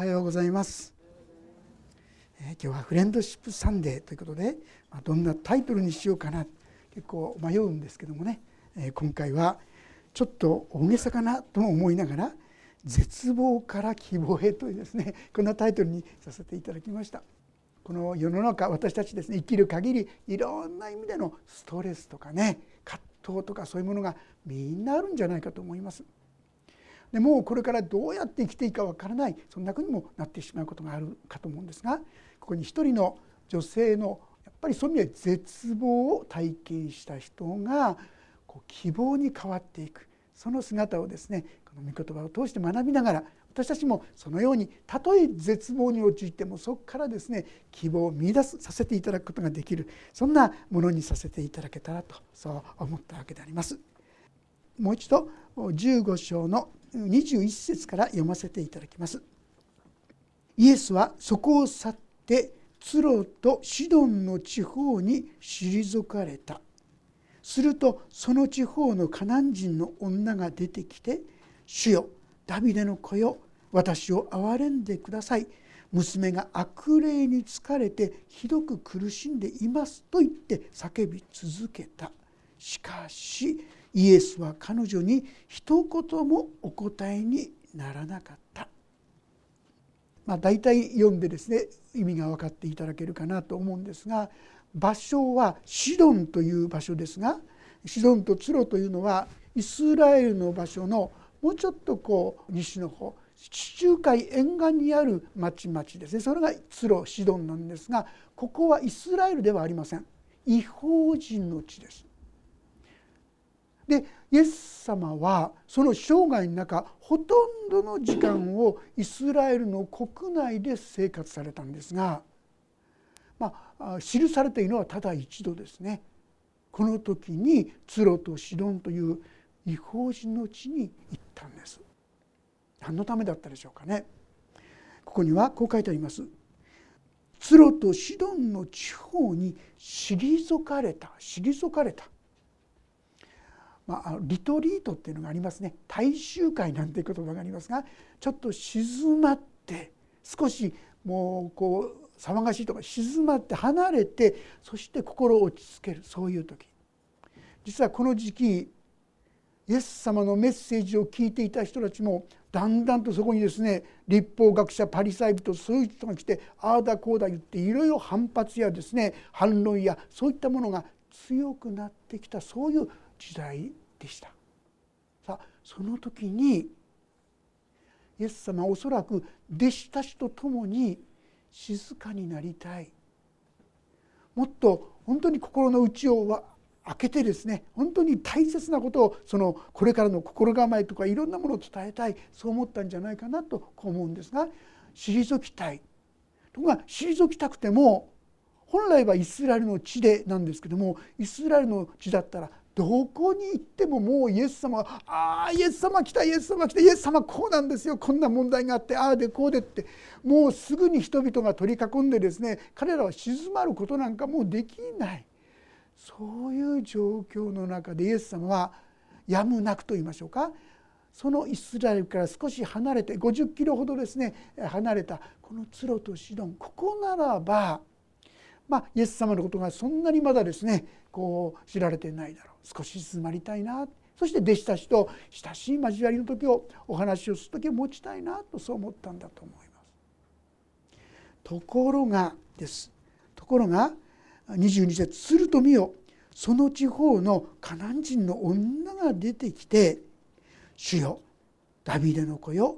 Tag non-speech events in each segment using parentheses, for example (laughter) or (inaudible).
はようございます、えー、今日はフレンドシップサンデーということで、まあ、どんなタイトルにしようかな結構迷うんですけどもね、えー、今回はちょっと大げさかなとも思いながら絶望から希望へというですねこんなタイトルにさせていただきました。この世の中私たちですね生きる限りいろんな意味でのストレスとかね葛藤とかそういうものがみんなあるんじゃないかと思います。でもうこれからどうやって生きていいかわからない。そんなふうにもなってしまうことがあるかと思うんですがここに一人の女性のやっぱりそういう意味で絶望を体験した人がこう希望に変わっていく。その姿をですねこの御言葉を通して学びながら私たちもそのようにたとえ絶望に陥ってもそこからですね希望を見いださせていただくことができる。そんなものにさせていただけたらとそう思ったわけであります。もう一度15章の21節から読ませていただきます。イエスはそこを去ってツロとシドンの地方に退かれた。するとその地方のカナン人の女が出てきて「主よダビデの子よ私を憐れんでください」娘が悪霊に疲れてひどく苦しんでいますと言って叫び続けたしかしイエスは彼女に一言もお答えにならなかった。まあ、大体読んでですね意味が分かっていただけるかなと思うんですが場所はシドンという場所ですがシドンとツロというのはイスラエルの場所のもうちょっとこう西の方地中海沿岸にある町々ですね。それがツロシドンなんですがここはイスラエルではありません。違法人の地です。でイエス様はその生涯の中ほとんどの時間をイスラエルの国内で生活されたんですが、まあ、記されているのはただ一度ですね。この時にツロとシドンという違法人の地に行ったんです。何のためだったでしょうかね。ここにはこう書いてあります。ツロとシドンの地方に退かれた退かれた。まあ、リトリートっていうのがありますね。大衆会なんていう言葉がありますがちょっと静まって少しもうこう騒がしいとか静まって離れてそして心を落ち着けるそういう時。実はこの時期イエス様のメッセージを聞いていた人たちもだんだんとそこにですね立法学者パリサイ人そういう人が来てああだこうだ言っていろいろ反発やですね反論やそういったものが強くなってきたそういう時代でした。さあその時にイエス様はおそらく弟子たちと共に静かになりたい。もっと本当に心の内を開けてですね本当に大切なことをそのこれからの心構えとかいろんなものを伝えたい。そう思ったんじゃないかなと思うんですが退きたい。とこが退きたくても本来はイスラエルの地でなんですけどもイスラエルの地だったらどこに行ってももうイエス様が「ああイエス様来たイエス様来たイエス様こうなんですよ。こんな問題があってああでこうで」って。もうすぐに人々が取り囲んでですね彼らは静まることなんかもうできない。そういう状況の中でイエス様はやむなくと言いましょうか。そのイスラエルから少し離れて50キロほどですね離れたこのツロとシドンここならばまあ、イエス様のことがそんなにまだですねこう知られてないだろう。少し静まりたいな。そして弟子たちと親しい交わりの時をお話をする時を持ちたいなとそう思ったんだと思います。ところがです。ところが22節すると見よその地方のカナン人の女が出てきて「主よダビデの子よ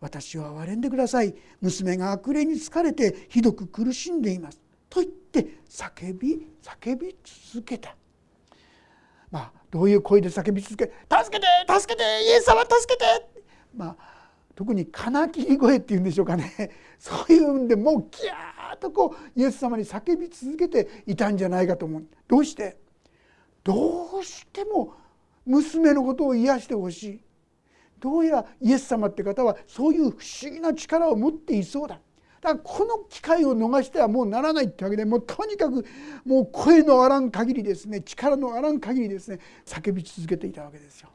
私を憐れんでください。娘が悪霊に疲れてひどく苦しんでいます」と言って叫び叫び続けた。まあ、どういう声で叫び続け「助けて助けてイエス様助けて!」まあ特に金切り声っていうんでしょうかね (laughs) そういうんでもうギャーッとこうイエス様に叫び続けていたんじゃないかと思う。どうして？どうしても娘のことを癒してほしいどうやらイエス様って方はそういう不思議な力を持っていそうだだからこの機会を逃してはもうならないってわけでもうとにかくもう声のあらん限りですね力のあらん限りですね叫び続けていたわけですよ。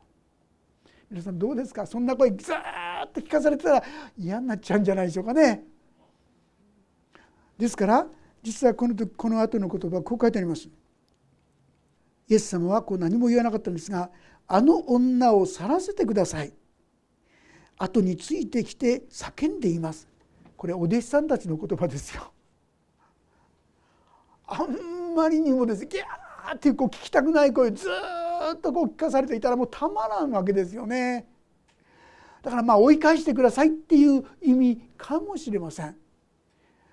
皆さんどうですか？そんな声ずっと聞かされてたら嫌になっちゃうんじゃないでしょうかね。ですから実はこの時この後の言葉こう書いてあります。イエス様はこう何も言わなかったんですが「あの女を去らせてください」後についてきて叫んでいますこれお弟子さんたちの言葉ですよ。あんまりにもですねギャーっていうこう聞きたくない声ずっとこう聞かされていたらもうたまらんわけですよね。だからまあ追い返してくださいっていう意味かもしれません。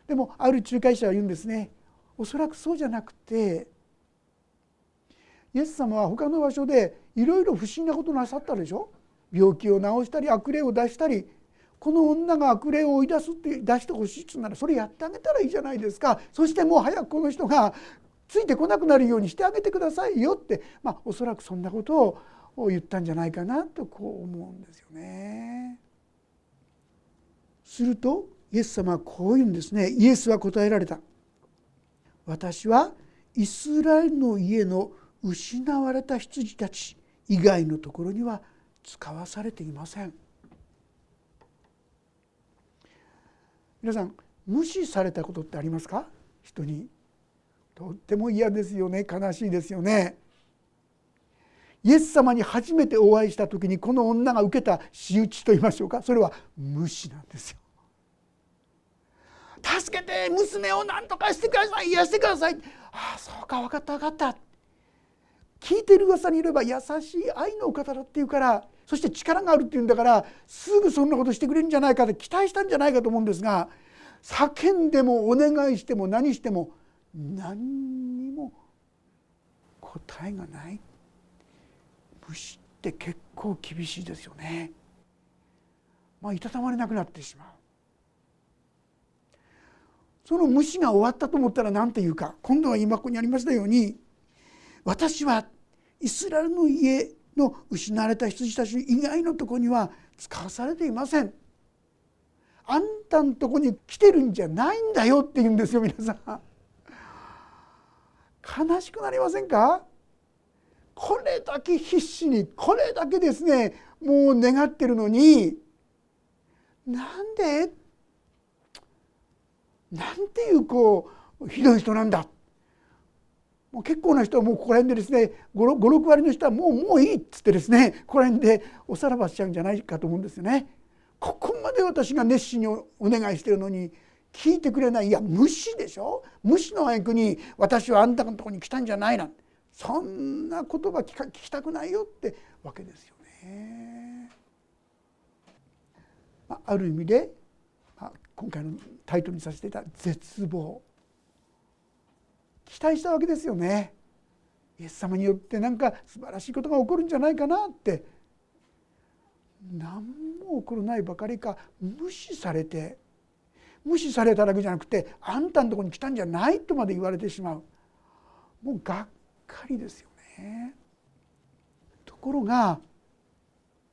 でもある仲介者は言うんですねおそらくそうじゃなくてイエス様は他の場所でいろいろ不審なことなさったでしょ？病気を治したり悪霊を出したりこの女が悪霊を追い出すって出してほしいっつうならそれやってあげたらいいじゃないですかそしてもう早くこの人がついてこなくなるようにしてあげてくださいよってまあおそらくそんなことを言ったんじゃないかなとこう思うんですよね。するとイエス様はこう言うんですねイエスは答えられた。私はイスラエルの家の失われた羊たち以外のところには使わされていません。皆さん無視されたことってありますか？人に。とっても嫌ですよね。悲しいですよね。イエス様に初めてお会いした時にこの女が受けた仕打ちと言いましょうか？それは無視なんですよ。助けて娘を何とかしてください。癒してください。ああそうか分かった分かった。聞いてる噂にいれば優しい愛のお方だっていうからそして力があるっていうんだからすぐそんなことしてくれるんじゃないかって期待したんじゃないかと思うんですが叫んでもお願いしても何しても何にも答えがない虫って結構厳しいですよね。まあいたたまれなくなってしまう。その虫が終わったと思ったら何て言うか今度は今ここにありましたように私はイスラエルの家の失われた羊たち以外のとこには使わされていません。あんたのとこに来てるんじゃないんだよって言うんですよ皆さん。悲しくなりませんか？これだけ必死にこれだけですねもう願ってるのになんで？なんていうこうひどい人なんだ？もう結構な人はもうここら辺でですね56割の人はもうもういいっつってですねここら辺でおさらばしちゃうんじゃないかと思うんですよね。ここまで私が熱心にお願いしてるのに聞いてくれないいや無視でしょ？無視の挙句に私はあんたのとこに来たんじゃないなんそんな言葉聞か聞きたくないよってわけですよね。ある意味で今回のタイトルにさせていた絶望期待したわけですよね。イエス様によって何か素晴らしいことが起こるんじゃないかなって何も起こらないばかりか無視されて無視されただけじゃなくてあんたのとこに来たんじゃないとまで言われてしまうもうがっかりですよね。ところが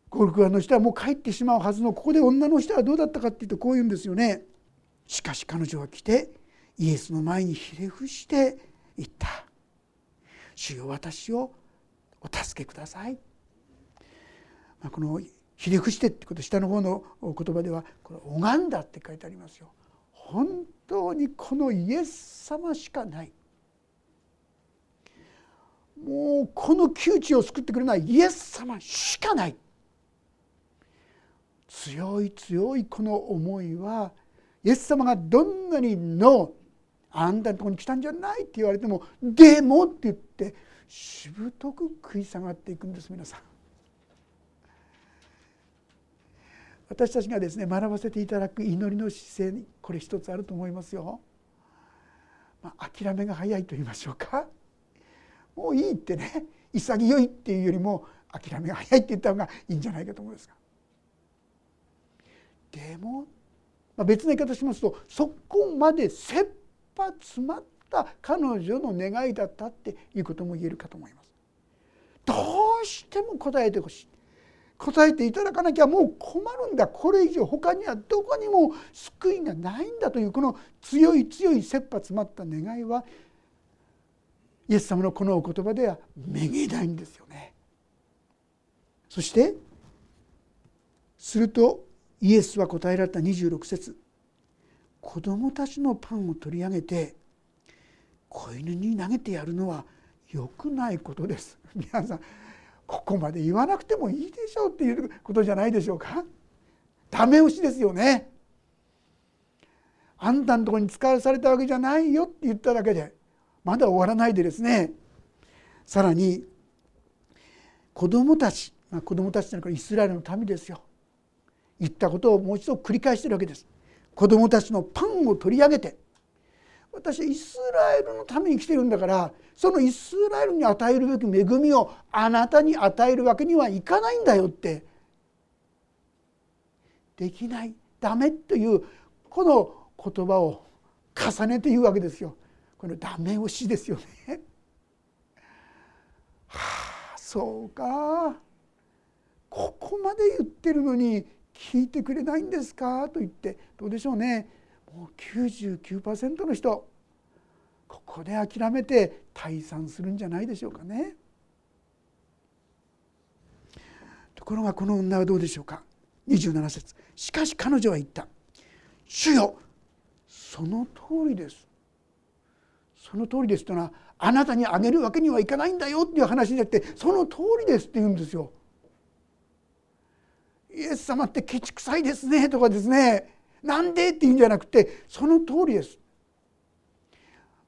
ゴルフワの人はもう帰ってしまうはずのここで女の人はどうだったかっていうとこう言うんですよね。しかし彼女は来てイエスの前にひれ伏して言った「主よ私をお助けください」まあ、この「ひれ伏して」ってこと下の方の言葉ではこれ「拝んだ」って書いてありますよ。本当にこのイエス様しかない。もうこの窮地を救ってくれない。イエス様しかない。強い強いこの思いはイエス様がどんなにのあんたのとこに来たんじゃないって言われてもでもって言ってしぶとく食い下がっていくんです皆さん。私たちがですね学ばせていただく祈りの姿勢にこれ一つあると思いますよ。まあ、諦めが早いと言いましょうかもういいってね潔いっていうよりも諦めが早いって言った方がいいんじゃないかと思うんですが。でも、まあ、別の言い方しますとそこまで切羽詰まった彼女の願いだったっていうことも言えるかと思います。どうしても答えてほしい。答えてい。ただかなきゃもう困るんだこれ以上他にはどこにも救い。がない。んだとい。うこの強い。強い。切羽詰まった願い。はイエス様のこのお言葉ではめげない。んですよね。そしてするとイエスは答えられた26節子供たちのパンを取り上げて子犬に投げてやるのは良くないことです。(laughs) 皆さんここまで言わなくてもいいでしょうっていうことじゃないでしょうか。ダメ押しですよね。あんたのとこに使わされたわけじゃないよって言っただけでまだ終わらないでですね。さらに子供たち、まあ、子供たちというのはイスラエルの民ですよ。言ったことをもう一度繰り返してるわけです。子供たちのパンを取り上げて私はイスラエルのために来てるんだからそのイスラエルに与えるべき恵みをあなたに与えるわけにはいかないんだよってできないダメというこの言葉を重ねて言うわけですよ。これダメ押しですよね。はあそうかここまで言ってるのに聞いてくれないんですか？と言ってどうでしょうね。もう99%の人ここで諦めて退散するんじゃないでしょうかね。ところがこの女はどうでしょうか。27節。しかし彼女は言った「主よその通りです」その通りですというのはあなたにあげるわけにはいかないんだよっていう話じゃなくてその通りですって言うんですよ。イエス様ってケチくさいですねとかですね。なんでって言うんじゃなくてその通りです。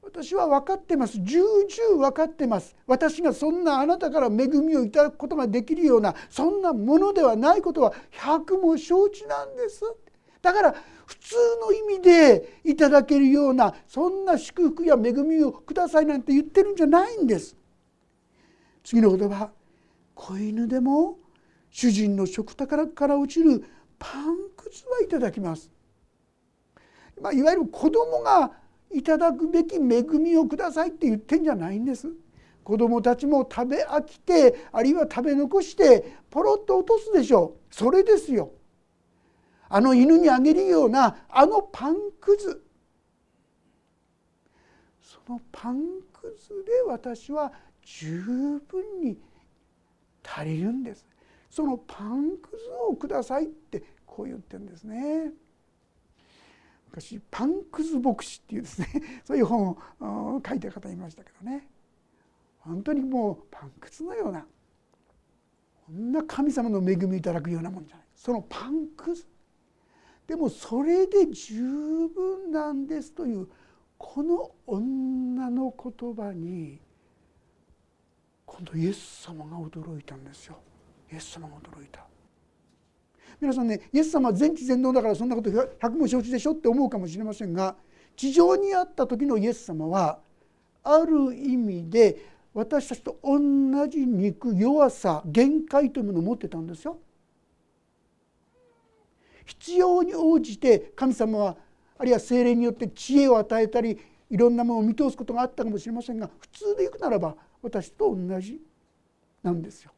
私は分かってます。重々分かってます。私がそんなあなたから恵みをいただくことができるようなそんなものではないことは百も承知なんです。だから普通の意味でいただけるようなそんな祝福や恵みをくださいなんて言ってるんじゃないんです。次の言葉。子犬でも主人の食卓から落ちるパンくずはいただきます、まあ、いわゆる子供がいただくべき恵みをくださいって言ってんじゃないんです。子供たちも食べ飽きてあるいは食べ残してポロッと落とすでしょう。それですよ。あの犬にあげるようなあのパンくず。そのパンくずで私は十分に足りるんです。そのパンくずをくださいってこう言ってるんですね。昔パンクズ牧師っていうですね (laughs) そういう本を書いた方いましたけどね。本当にもうパンくずのようなこんな神様の恵みをいただくようなもんじゃない。そのパンくず。でもそれで十分なんですというこの女の言葉に今度イエス様が驚いたんですよ。イエス様が驚いた皆さんねイエス様は全知全能だからそんなこと百も承知でしょって思うかもしれませんが地上にあった時のイエス様はある意味で私たちと同じ肉弱さ限界というものを持ってたんですよ。必要に応じて神様はあるいは精霊によって知恵を与えたりいろんなものを見通すことがあったかもしれませんが普通でいくならば私と同じなんですよ。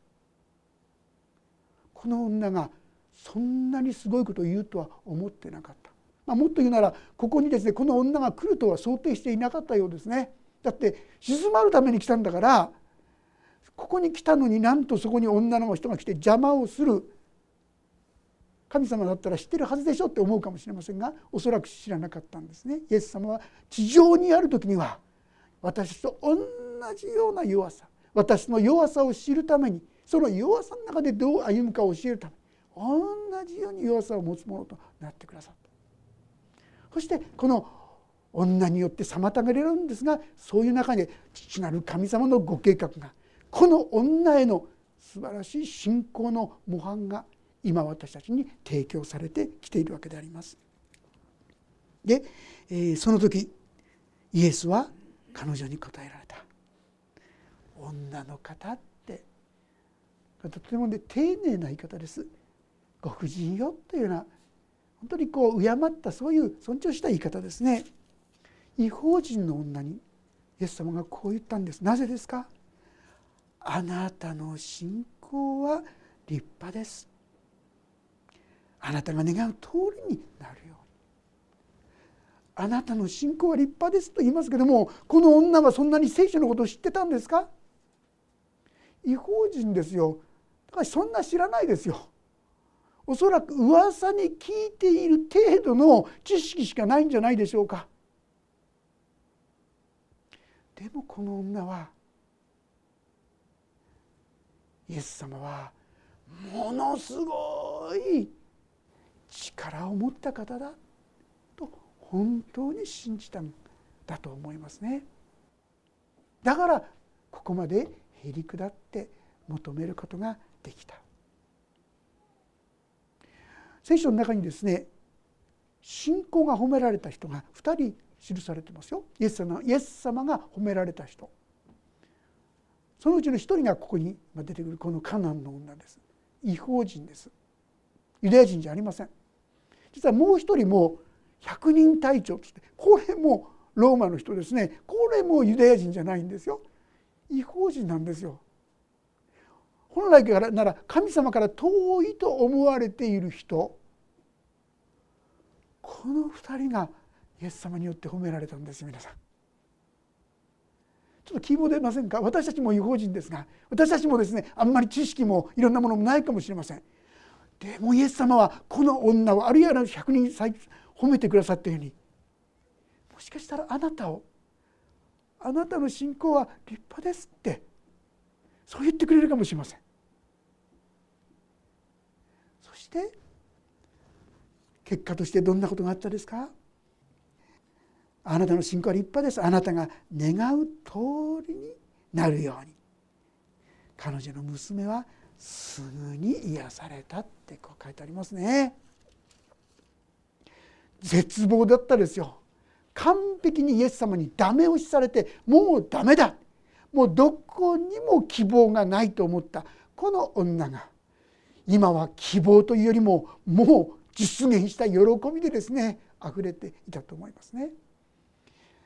この女がそんなにすごいことを言うとは思ってなかった、まあ、もっと言うならここにですねこの女が来るとは想定していなかったようですね。だって静まるために来たんだからここに来たのになんとそこに女の人が来て邪魔をする。神様だったら知ってるはずでしょって思うかもしれませんがおそらく知らなかったんですね。イエス様は地上にある時には私と同じような弱さ私の弱さを知るためにその弱さの中でどう歩むかを教えるため同じように弱さを持つものとなってくださったそしてこの女によって妨げられるんですがそういう中で父なる神様のご計画がこの女への素晴らしい信仰の模範が今私たちに提供されてきているわけであります。で、えー、その時イエスは彼女に答えられた「女の方」とてもね丁寧な言い方です。ご婦人よというような本当にこう敬ったそういう尊重した言い方ですね。違法人の女にイエス様がこう言ったんです。なぜですか？あなたの信仰は立派です。あなたが願う通りになるように。あなたの信仰は立派ですと言いますけどもこの女はそんなに聖書のことを知ってたんですか？違法人ですよ。からそんな知らないですよおそらく噂に聞いている程度の知識しかないんじゃないでしょうか。でもこの女はイエス様はものすごい力を持った方だと本当に信じたんだと思いますね。だからここまでへりくだって求めることができた。聖書の中にですね信仰が褒められた人が2人記されてますよ。イエス様イエス様が褒められた人。そのうちの1人がここに出てくるこのカナンの女です。違法人です。ユダヤ人じゃありません。実はもう一人も百人隊長としてこれもローマの人ですね。これもユダヤ人じゃないんですよ。違法人なんですよ。本来からなら神様から遠いと思われている人この2人がイエス様によって褒められたんです皆さん。ちょっと希望出ませんか？私たちも違法人ですが私たちもですねあんまり知識もいろんなものもないかもしれません。でもイエス様はこの女をあるいは100人褒めてくださったようにもしかしたらあなたをあなたの信仰は立派ですってそう言ってくれるかもしれません。して結果としてどんなことがあったですか？あなたの信仰は立派です。あなたが願う通りになるように。彼女の娘はすぐに癒されたってこう書いてありますね。絶望だったですよ。完璧にイエス様にダメ押しされてもうダメだ。もうどこにも希望がないと思ったこの女が。今は希望というよりももう実現した喜びでですね溢れていたと思いますね。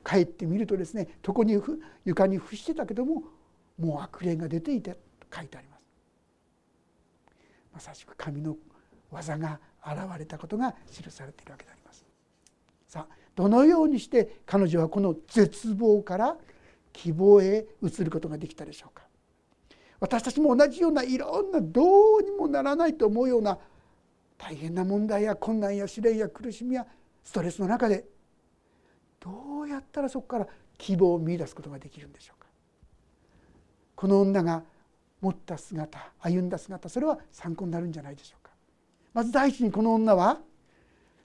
帰ってみるとですね床に床に伏してたけどももう悪霊が出ていてと書いてあります。まさしく神の技が現れたことが記されているわけであります。さあどのようにして彼女はこの絶望から希望へ移ることができたでしょうか。私たちも同じようないろんなどうにもならないと思うような大変な問題や困難や試練や苦しみやストレスの中でどうやったらそこから希望を見いだすことができるんでしょうか。この女が持った姿歩んだ姿それは参考になるんじゃないでしょうか。まず第一にこの女は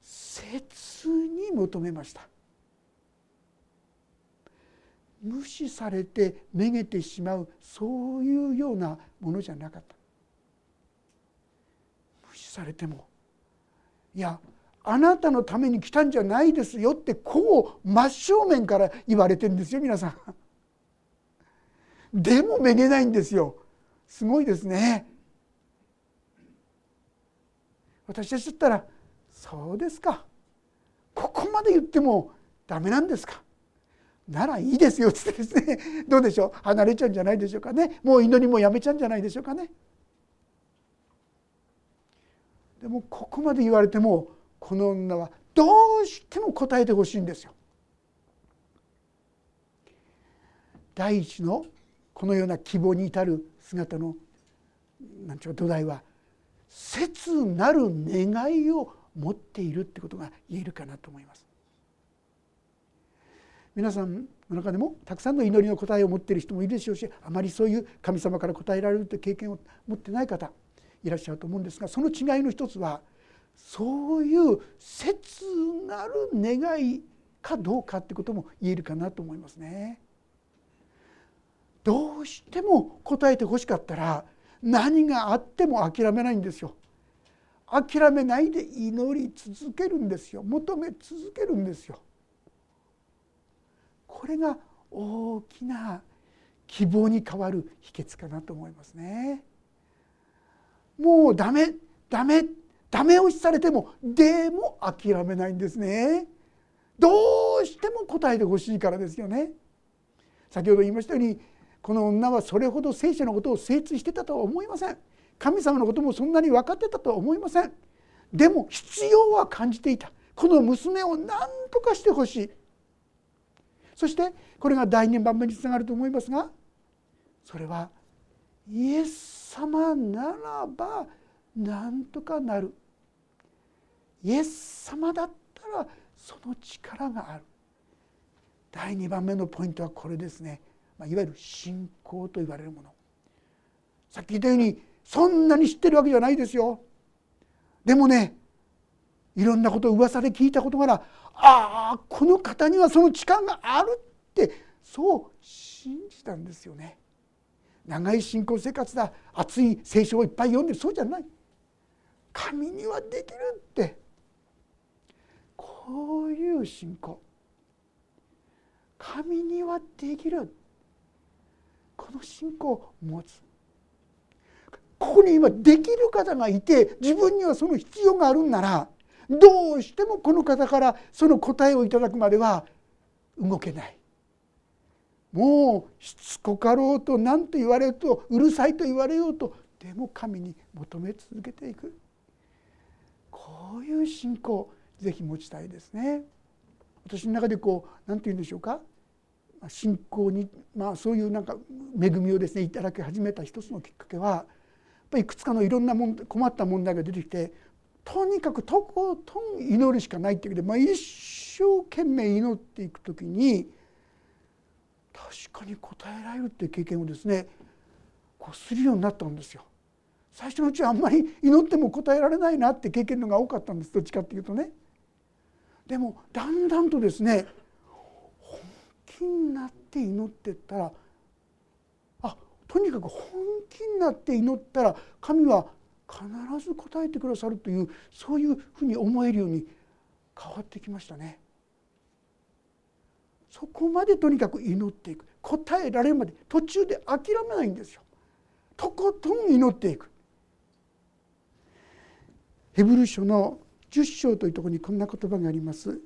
切に求めました。無視されてめげてしまうそういうようなものじゃなかった無視されてもいやあなたのために来たんじゃないですよってこう真正面から言われてるんですよ皆さん。(laughs) でもめげないんですよすごいですね。私たちだったら「そうですかここまで言ってもダメなんですかならいいですよってですねどうでしょう？離れちゃうんじゃないでしょうかね？もう祈りもやめちゃうんじゃないでしょうかね？でもここまで言われてもこの女はどうしても答えてほしいんですよ。第一のこのような希望に至る姿の何て言う土台は切なる願いを持っているってことが言えるかなと思います。皆さんの中でもたくさんの祈りの答えを持っている人もいるでしょうしあまりそういう神様から答えられるという経験を持ってない方いらっしゃると思うんですがその違いの一つはそういう切なる願いかどうかってことも言えるかなと思いますね。どうしても答えてほしかったら何があっても諦めないんですよ。諦めないで祈り続けるんですよ求め続けるんですよ。これが大きな希望に変わる秘訣かなと思いますね。もうダメダメダメ押しされてもでも諦めないんですね。どうしても答えてほしいからですよね。先ほど言いましたようにこの女はそれほど聖書のことを精通してたとは思いません。神様のこともそんなに分かってたとは思いません。でも必要は感じていた。この娘を何とかしてほしい。そしてこれが第2番目につながると思いますがそれはイエス様ならばなんとかなる。イエス様だったらその力がある。第2番目のポイントはこれですね、まあ、いわゆる信仰と言われるもの。さっき言ったようにそんなに知ってるわけじゃないですよ。でもねいろんなことを噂で聞いたことからああこの方にはその力があるってそう信じたんですよね。長い信仰生活だ。熱い聖書をいっぱい読んでるそうじゃない。神にはできるって。こういう信仰。神にはできる。この信仰を持つ。ここに今できる方がいて自分にはその必要があるんならどうしてもこの方からその答えをいただくまでは動けない。もうしつこかろうと何と言われようとうるさいと言われようとでも神に求め続けていく。こういう信仰ぜひ持ちたいですね。私の中でこう何て言うんでしょうか。信仰に、まあ、そういうなんか恵みをですねいただき始めた一つのきっかけはやっぱりいくつかのいろんなもん困った問題が出てきてとにかくとことん祈るしかないっていうけど、まあ、一生懸命祈っていく時に確かに答えられるっていう経験をですねこうするようになったんですよ。最初のうちはあんまり祈っても答えられないなって経験のが多かったんですどっちかっていうとね。でもだんだんとですね本気になって祈ってったらあとにかく本気になって祈ったら神は必ず答えてくださるというそういうふうに思えるように変わってきましたね。そこまでとにかく祈っていく答えられるまで途中で諦めないんですよ。とことん祈っていく。ヘブル書の10章というところにこんな言葉があります。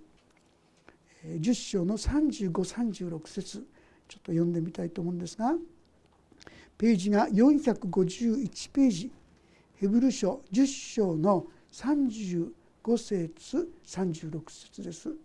10章の3536節ちょっと読んでみたいと思うんですがページが451ページヘブル書10章の35節36節です。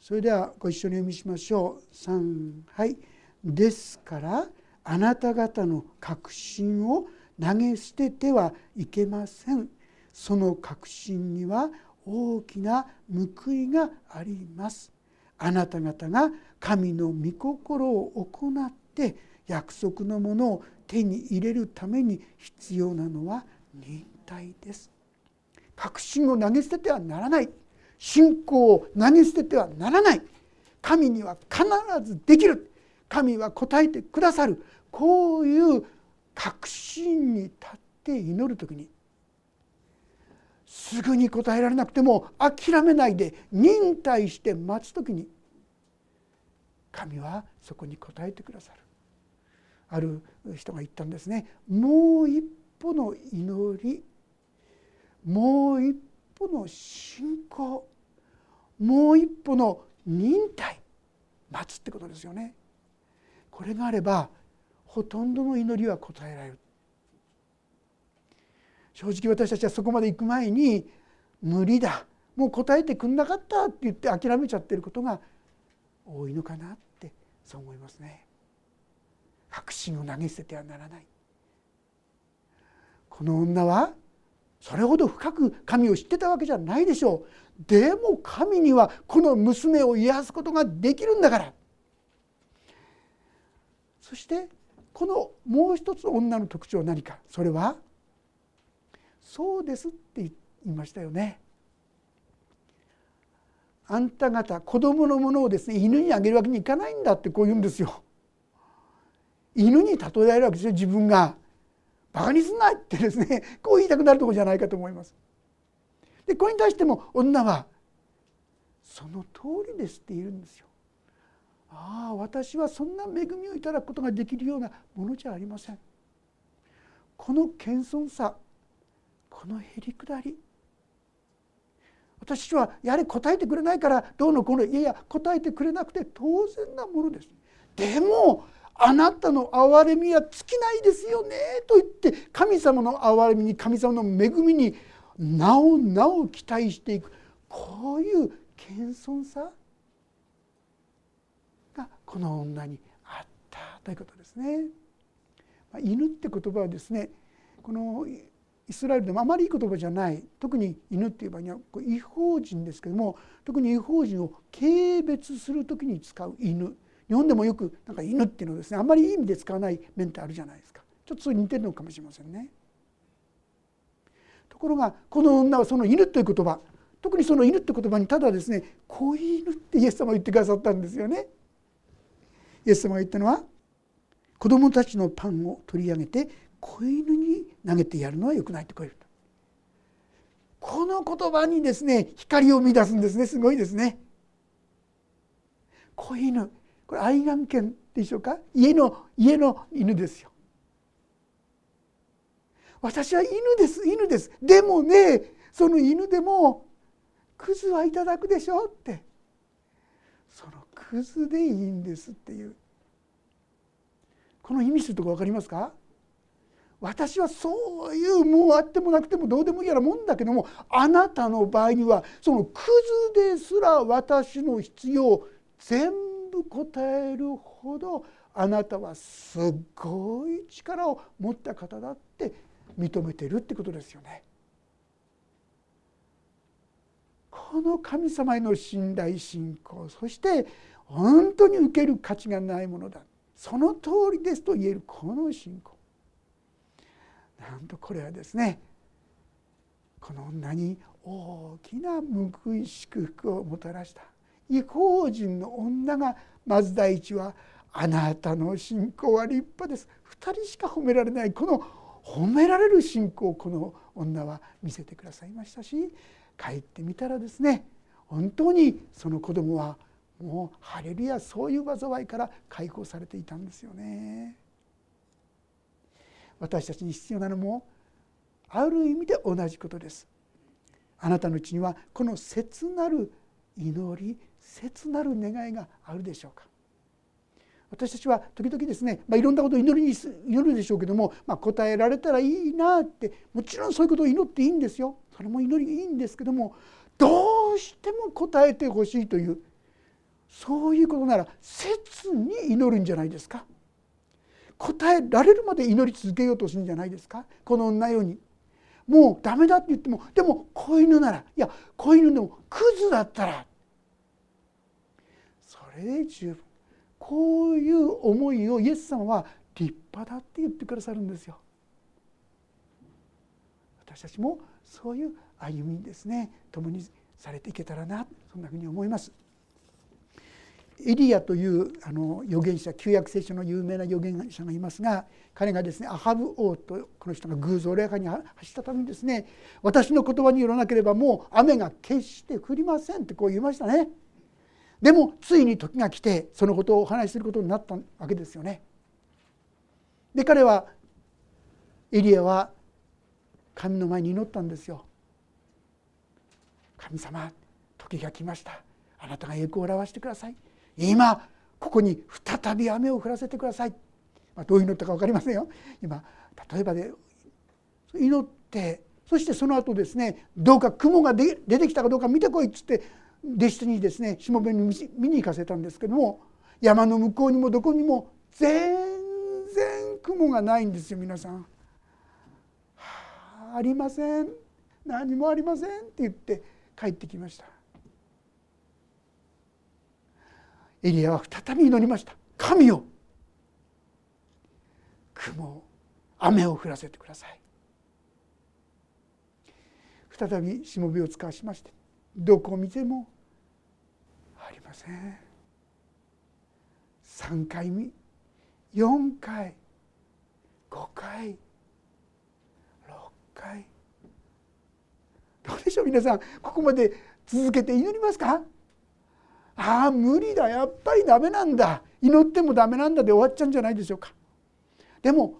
それではご一緒に読みしましょう。3はいですからあなた方の確信を投げ捨ててはいけません。その確信には大きな報いがありますあなた方が神の御心を行って約束のものを手に入れるために必要なのは忍耐です。確信を投げ捨ててはならない。信仰を投げ捨ててはならない。神には必ずできる。神は答えてくださる。こういう確信に立って祈る時にすぐに答えられなくても諦めないで忍耐して待つ時に神はそこに答えてくださる。ある人が言ったんですね。もう一歩の祈りもう一歩の信仰もう一歩の忍耐待つってことですよね。これがあればほとんどの祈りは答えられる。正直私たちはそこまで行く前に無理だ。もう答えてくんなかったって言って諦めちゃってることが多いのかなってそう思いますね。確信を投げ捨ててはならない。この女はそれほど深く神を知ってたわけじゃないでしょう。でも神にはこの娘を癒すことができるんだから。そしてこのもう一つ女の特徴は何かそれはそうですって言いましたよね。あんた方子供のものをですね犬にあげるわけにいかないんだってこう言うんですよ。犬に例えられるわけですよ自分が。バカにすんなってですね (laughs) こう言いたくなるとこじゃないかと思います。でこれに対しても女は「その通りです」って言うんですよ。ああ私はそんな恵みをいただくことができるようなものじゃありません。この謙遜さこのへりくだり私はやはり答えてくれないからどうのこうのいやいや答えてくれなくて当然なものですでもあなたの憐れみは尽きないですよねと言って神様の憐れみに神様の恵みになおなお期待していく。こういう謙遜さがこの女にあったということですね。犬って言葉はですねこのイスラエルでもあまりいい言葉じゃない。特に犬っていう場合には違法人ですけども特に違法人を軽蔑する時に使う犬。日本でもよくなんか犬っていうのはですねあんまりいい意味で使わない面ってあるじゃないですかちょっとそれ似てるのかもしれませんね。ところがこの女はその犬という言葉特にその犬って言葉にただですね子犬ってイエス様が言ってくださったんですよね。イエス様が言ったのは子供たちのパンを取り上げて子犬に投げてやるのはよくないとこう言うこの言葉にですね光を見出すんですねすごいですね。子犬これ愛眼犬でしょうか？家の家の犬ですよ。私は犬です。犬です。でもねその犬でもクズはいただくでしょって。そのクズでいいんですっていう。この意味するとこ分かりますか？私はそういうもうあってもなくてもどうでもいいようなもんだけどもあなたの場合にはそのクズですら私の必要全部答えるほどあなたはすごい力を持った方だって認めてるってことですよね。この神様への信頼信仰そして本当に受ける価値がないものだ。その通りですと言えるこの信仰。なんとこれはですねこの女に大きな報い祝福をもたらした。違法人の女がまず第一はあなたの信仰は立派です2人しか褒められないこの褒められる信仰をこの女は見せてくださいましたし帰ってみたらですね本当にその子供はもうハレルヤそういう災いから解放されていたんですよね。私たちに必要なのもある意味で同じことです。あなたのうちにはこの切なる祈り切なる願いがあるでしょうか。私たちは時々ですね、まあ、いろんなことを祈りに祈るでしょうけども、まあ、答えられたらいいなってもちろんそういうことを祈っていいんですよ。それも祈りいいんですけどもどうしても答えてほしいというそういうことなら切に祈るんじゃないですか。答えられるまで祈り続けようとするんじゃないですか。この女ように。もうダメだって言ってもでも子犬ならいや子犬でもクズだったられで十分こういう思いをイエス様は立派だって言ってくださるんですよ。私たちもそういう歩みですね共にされていけたらなそんなふうに思います。エリアというあの預言者旧約聖書の有名な預言者がいますが彼がですねアハブ王とこの人が偶像礼拝に走ったためにですね私の言葉によらなければもう雨が決して降りませんってこう言いましたね。でもついに時が来てそのことをお話しすることになったわけですよね。で彼はエリアは神の前に祈ったんですよ。神様時が来ましたあなたが栄光を表してください今ここに再び雨を降らせてください、まあ、どう祈ったか分かりませんよ今例えばで祈ってそしてその後ですねどうか雲が出てきたかどうか見てこいっつって弟子にですねしもべに見に行かせたんですけども山の向こうにもどこにも全然雲がないんですよ皆さん。あ、ありません何もありませんって言って帰ってきました。エリアは再び祈りました神よ雲雨を降らせてください再びしもべを使わしましてどこを見てもありません。3回目4回。5回。6回。どうでしょう皆さん。ここまで続けて祈りますか？ああ無理だ。やっぱりダメなんだ。祈ってもダメなんだで終わっちゃうんじゃないでしょうか。でも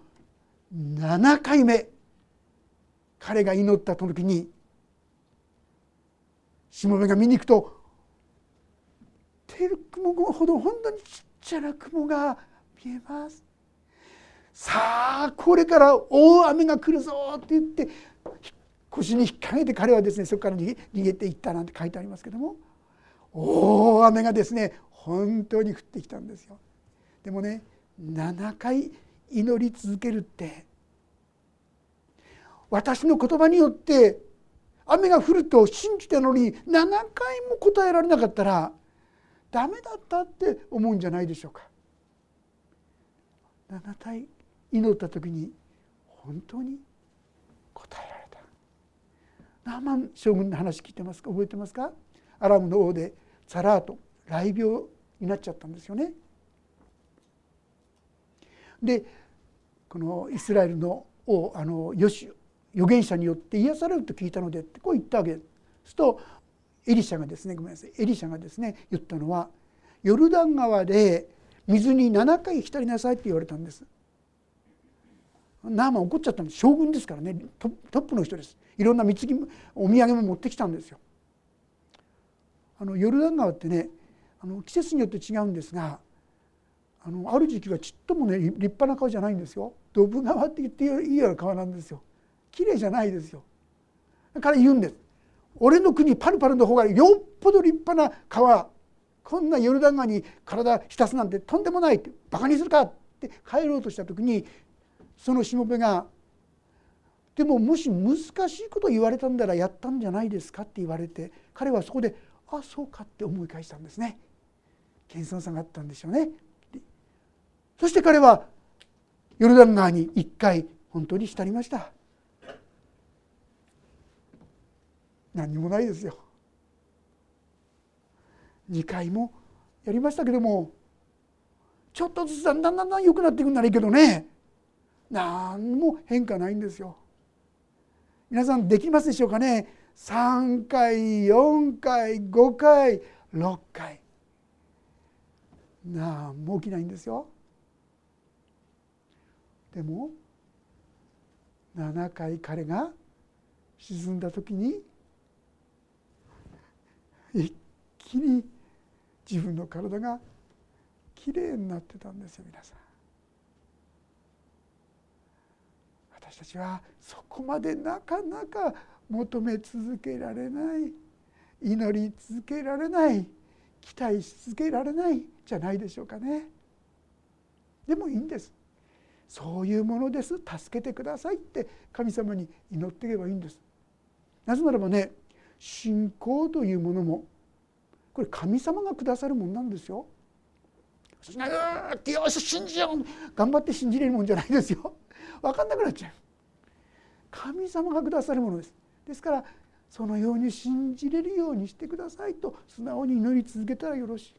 7回目。彼が祈った時にしもべが見に行くとテル雲ほど本当にちっちゃな雲が見えますさあこれから大雨が来るぞって言って腰に引っ掛けて彼はですねそこから逃げていったなんて書いてありますけども大雨がですね本当に降ってきたんですよ。でもね7回祈り続けるって私の言葉によって雨が降ると信じたのに7回も答えられなかったらダメだったって思うんじゃないでしょうか。7回祈った時に本当に答えられたナーマン将軍の話聞いてますか？覚えてますか？アラムの王でザラート雷病になっちゃったんですよね。でこのイスラエルの王あのヨシ預言者によって癒されると聞いたのでってこう言ったわけです。とエリシャがですねごめんなさいエリシャがですね言ったのはヨルダン川で水に7回浸りなさいって言われたんです。ナーマン怒っちゃったんです将軍ですからねトップの人ですいろんな貢ぎお土産も持ってきたんですよ。あのヨルダン川ってねあの季節によって違うんですがあのある時期はちっともね立派な川じゃないんですよ。ドブ川って言っていいような川なんですよ。綺麗じゃないですよ。だから言うんです。俺の国パルパルの方がよっぽど立派な川こんなヨルダン川に体浸すなんてとんでもないってバカにするかって帰ろうとした時にそのしもべが「でももし難しいこと言われたんならやったんじゃないですか」って言われて彼はそこで「あそうか」って思い返したんですね。謙遜さがあったんでしょうね。そして彼はヨルダン川に一回本当に浸りました。何にもないですよ。2回もやりましたけどもちょっとずつだんだんだんだん良くなっていくんならいいけどね何も変化ないんですよ。皆さんできますでしょうかね3回4回5回6回何も起きないんですよ。でも7回彼が沈んだ時に一気に自分の体がきれいになってたんですよ皆さん。私たちはそこまでなかなか求め続けられない祈り続けられない期待し続けられないじゃないでしょうかね。でもいいんです。そういうものです助けてくださいって神様に祈っていけばいいんです。なぜならばね信仰というものもこれ神様がくださるものなんですよ。よし信じよう頑張って信じれるもんじゃないですよ。分かんなくなっちゃう。神様がくださるものです。ですからそのように信じれるようにしてくださいと素直に祈り続けたらよろしい。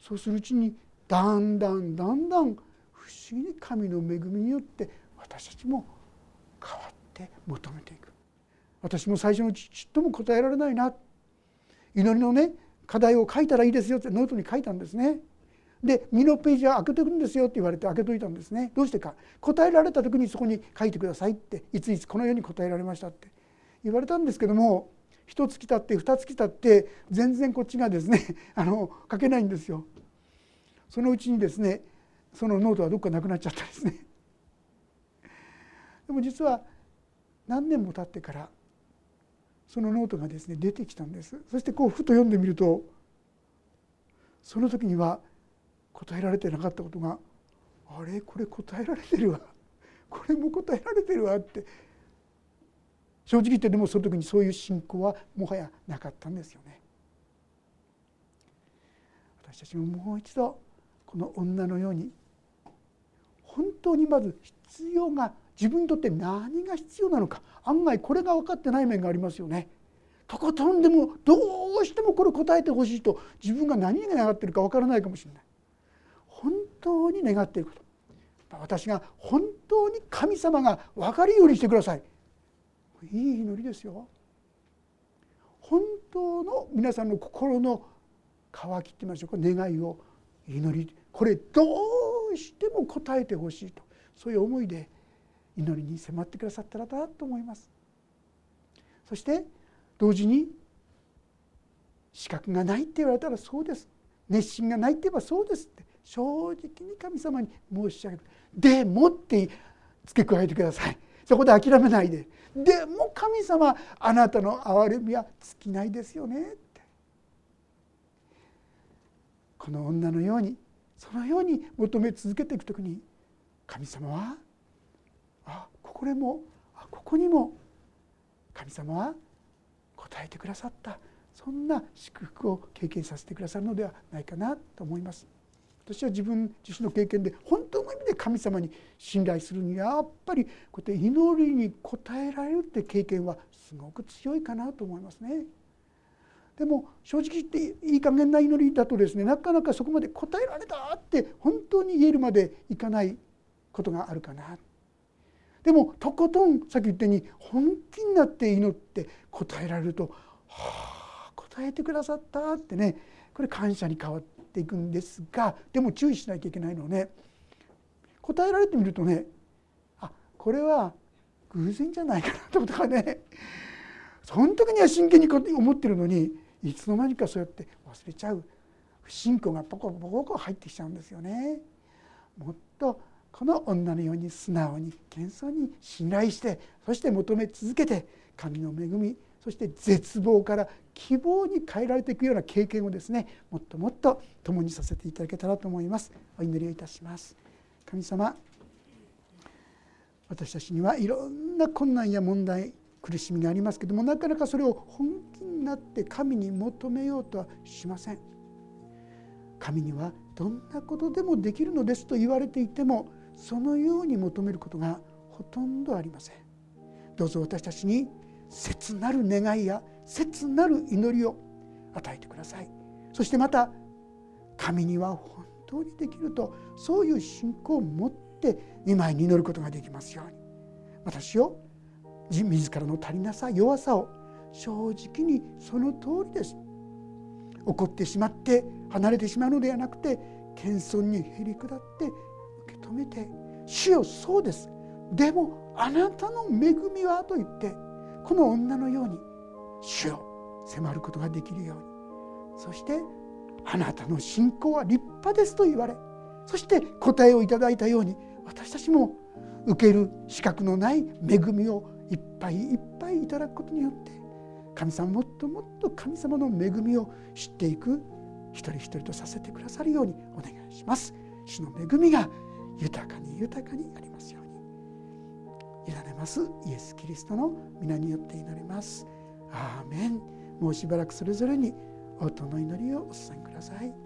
そうするうちにだんだんだんだん不思議に神の恵みによって私たちも変わって求めていく。私も最初のちっとも答えられないな祈りのね課題を書いたらいいですよってノートに書いたんですね。で2のページは開けておくんですよって言われて開けといたんですねどうしてか答えられた時にそこに書いてくださいっていついつこのように答えられましたって言われたんですけども1月経って2月経って全然こっちがですね (laughs) あの書けないんですよ。そのうちにですねそのノートはどっかなくなっちゃったですね。でも実は何年も経ってからそのノートがですね出てきたんです。そしてこうふと読んでみるとその時には答えられてなかったことがあれ？これ答えられてるわ。(laughs) これも答えられてるわって。正直言ってでもその時にそういう信仰はもはやなかったんですよね。私たちももう一度この女のように本当にまず必要が自分にとって何が必要なのか案外これが分かってない面がありますよね。とことんでもどうしてもこれ答えてほしいと自分が何が願ってるか分からないかもしれない。本当に願っていること。私が本当に神様が分かるようにしてください。いい祈りですよ。本当の皆さんの心の渇きって言いましょうか願いを祈りこれどうしても答えてほしいと。そういう思いで祈りに迫ってくださったらだと思います。そして同時に資格がないって言われたらそうです。熱心がないって言えばそうですって正直に神様に申し上げる。でもって付け加えてください。そこで諦めないで。でも神様あなたの憐れみは尽きないですよねって。この女のようにそのように求め続けていく時に神様はあこれもここにも神様は答えてくださったそんな祝福を経験させてくださるのではないかなと思います。私は自分自身の経験で本当の意味で神様に信頼するにはやっぱりこうやって祈りに応えられるって経験はすごく強いかなと思いますね。でも正直言っていい加減な祈りだとですねなかなかそこまで答えられたって本当に言えるまでいかないことがあるかな。でもとことんさっき言ったように本気になって祈って答えられると「はあ答えてくださった」ってねこれ感謝に変わっていくんですがでも注意しなきゃいけないのはね答えられてみるとねあこれは偶然じゃないかなとかねその時には真剣に思ってるのにいつの間にかそうやって忘れちゃう不信仰がポコポコポコ入ってきちゃうんですよね。もっとこの女のように素直に謙遜に信頼してそして求め続けて神の恵みそして絶望から希望に変えられていくような経験をですねもっともっと共にさせていただけたらと思います。お祈りをいたします。神様私たちにはいろんな困難や問題苦しみがありますけどもなかなかそれを本気になって神に求めようとはしません。神にはどんなことでもできるのですと言われていてもそのように求めることがほとんどありません。どうぞ私たちに切なる願いや切なる祈りを与えてください。そしてまた神には本当にできるとそういう信仰を持って見舞いに祈ることができますように。私を自らの足りなさ弱さを正直にその通りです。怒ってしまって離れてしまうのではなくて謙遜にへり下って止めて「主よそうですでもあなたの恵みは」と言ってこの女のように主を迫ることができるようにそしてあなたの信仰は立派ですと言われそして答えをいただいたように私たちも受ける資格のない恵みをいっぱいいっぱいいただくことによって神様もっともっと神様の恵みを知っていく一人一人とさせてくださるようにお願いします。主の恵みが豊かに豊かにありますように。委ねますイエス・キリストの皆によって祈ります。アーメン。もうしばらくそれぞれに音の祈りをお伝えください。